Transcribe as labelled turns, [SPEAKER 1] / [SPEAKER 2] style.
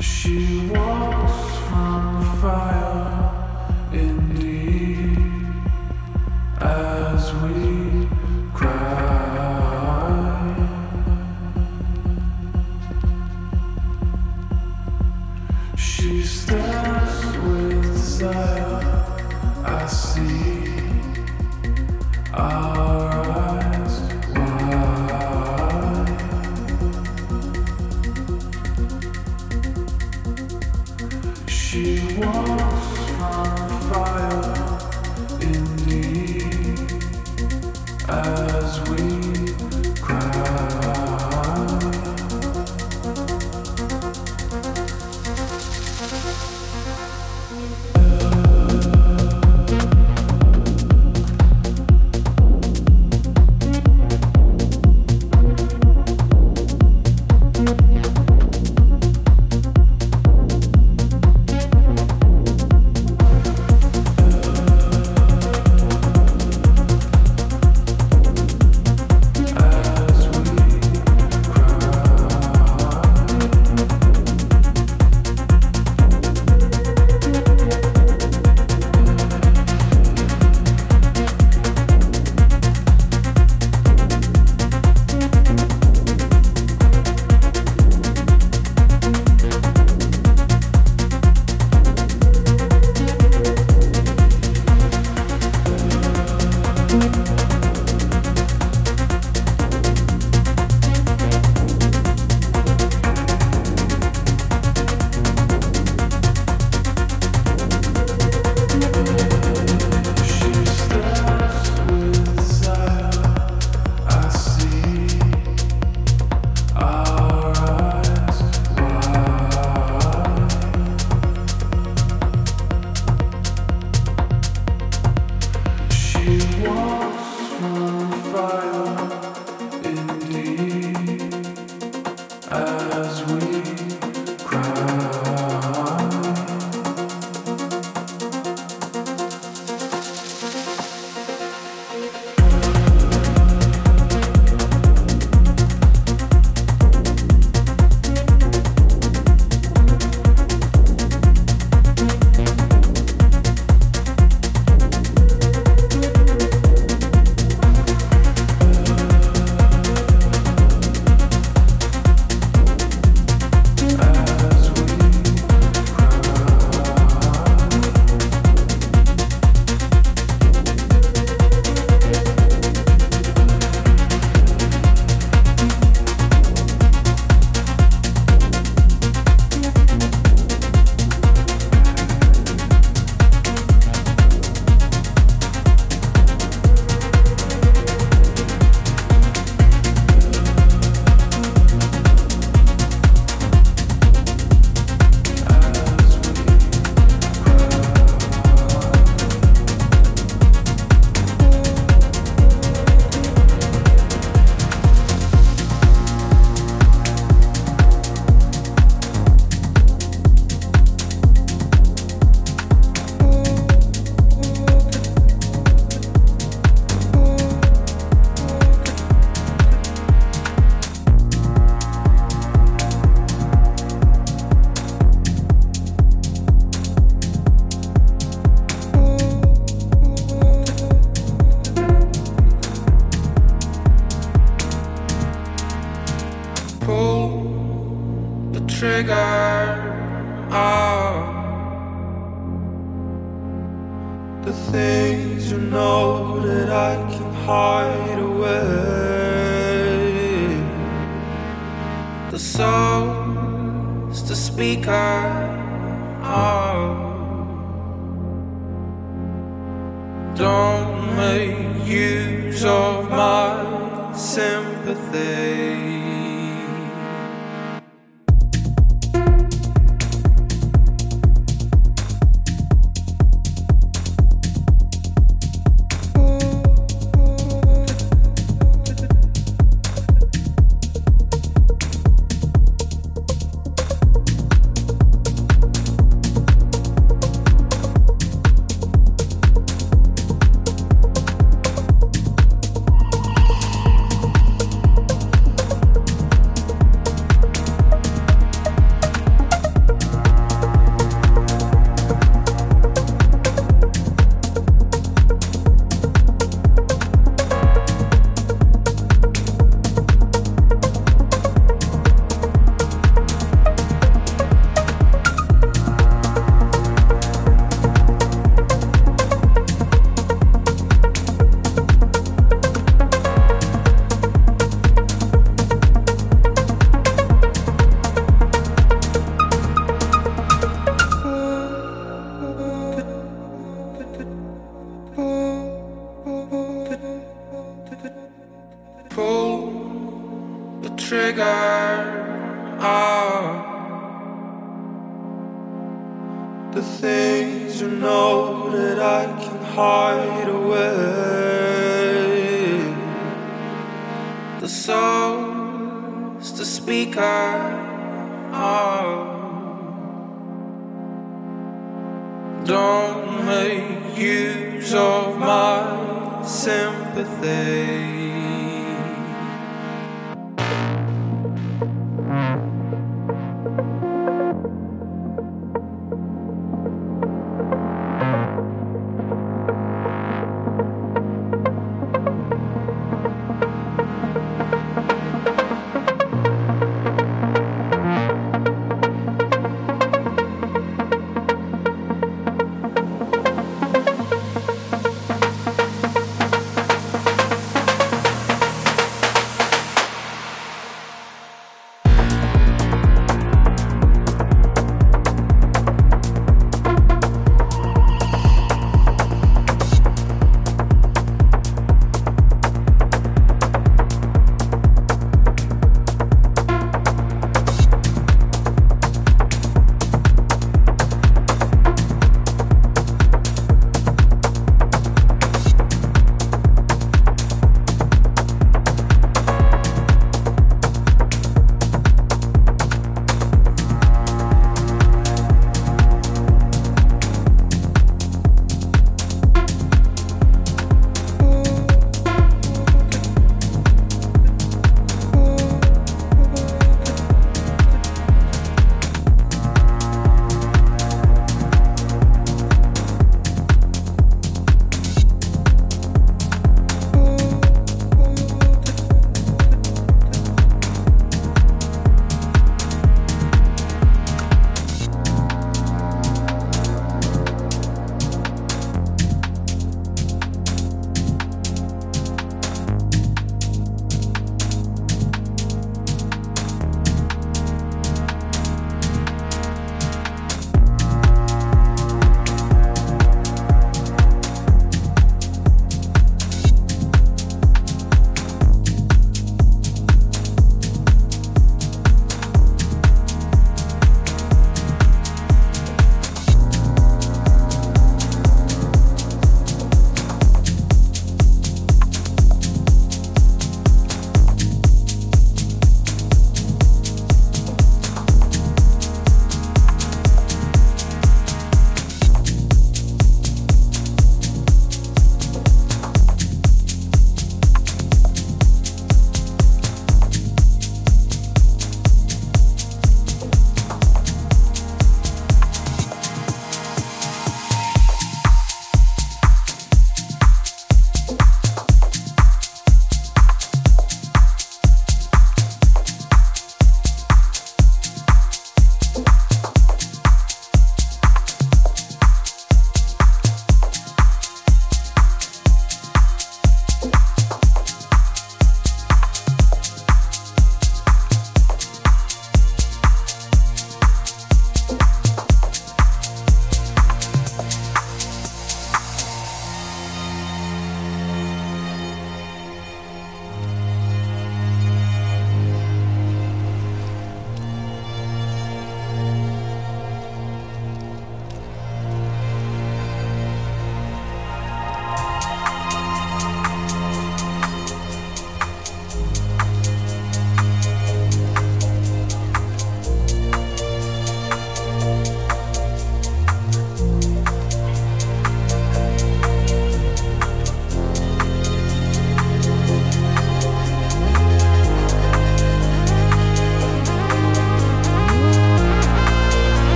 [SPEAKER 1] 是我